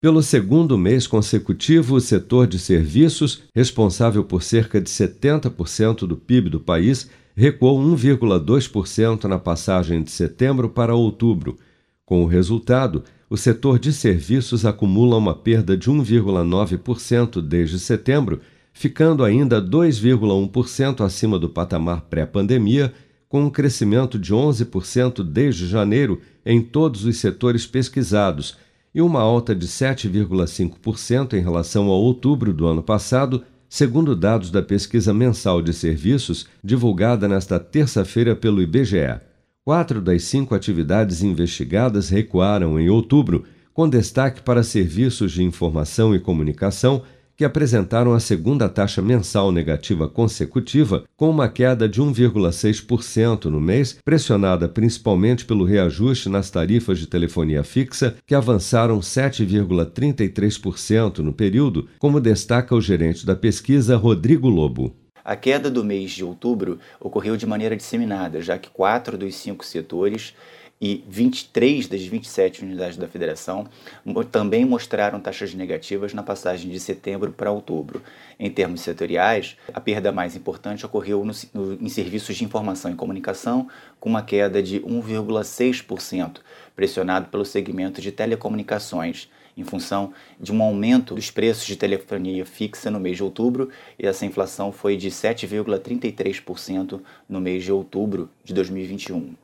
Pelo segundo mês consecutivo, o setor de serviços, responsável por cerca de 70% do PIB do país, recuou 1,2% na passagem de setembro para outubro. Com o resultado, o setor de serviços acumula uma perda de 1,9% desde setembro, ficando ainda 2,1% acima do patamar pré-pandemia, com um crescimento de 11% desde janeiro em todos os setores pesquisados e uma alta de 7,5% em relação a outubro do ano passado, segundo dados da pesquisa mensal de serviços divulgada nesta terça-feira pelo IBGE. Quatro das cinco atividades investigadas recuaram em outubro, com destaque para serviços de informação e comunicação que apresentaram a segunda taxa mensal negativa consecutiva, com uma queda de 1,6% no mês, pressionada principalmente pelo reajuste nas tarifas de telefonia fixa, que avançaram 7,33% no período, como destaca o gerente da pesquisa, Rodrigo Lobo. A queda do mês de outubro ocorreu de maneira disseminada, já que quatro dos cinco setores e 23 das 27 unidades da federação também mostraram taxas negativas na passagem de setembro para outubro. Em termos setoriais, a perda mais importante ocorreu no, no, em serviços de informação e comunicação, com uma queda de 1,6%, pressionado pelo segmento de telecomunicações, em função de um aumento dos preços de telefonia fixa no mês de outubro, e essa inflação foi de 7,33% no mês de outubro de 2021.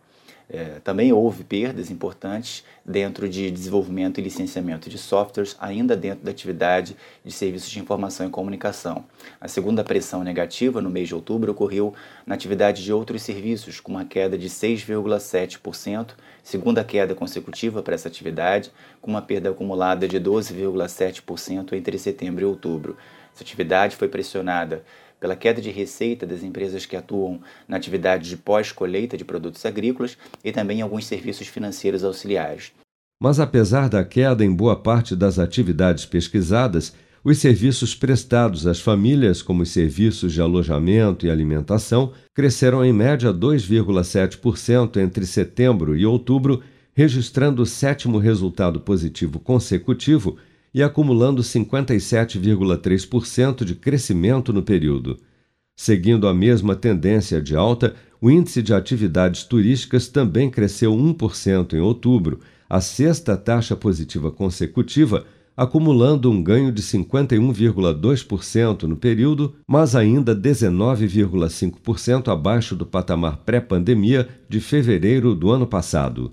É, também houve perdas importantes dentro de desenvolvimento e licenciamento de softwares, ainda dentro da atividade de serviços de informação e comunicação. A segunda pressão negativa no mês de outubro ocorreu na atividade de outros serviços, com uma queda de 6,7%, segunda queda consecutiva para essa atividade, com uma perda acumulada de 12,7% entre setembro e outubro. Essa atividade foi pressionada pela queda de receita das empresas que atuam na atividade de pós-colheita de produtos agrícolas e também alguns serviços financeiros auxiliares. Mas apesar da queda em boa parte das atividades pesquisadas, os serviços prestados às famílias, como os serviços de alojamento e alimentação, cresceram em média 2,7% entre setembro e outubro, registrando o sétimo resultado positivo consecutivo e acumulando 57,3% de crescimento no período. Seguindo a mesma tendência de alta, o índice de atividades turísticas também cresceu 1% em outubro, a sexta taxa positiva consecutiva, acumulando um ganho de 51,2% no período, mas ainda 19,5% abaixo do patamar pré-pandemia de fevereiro do ano passado.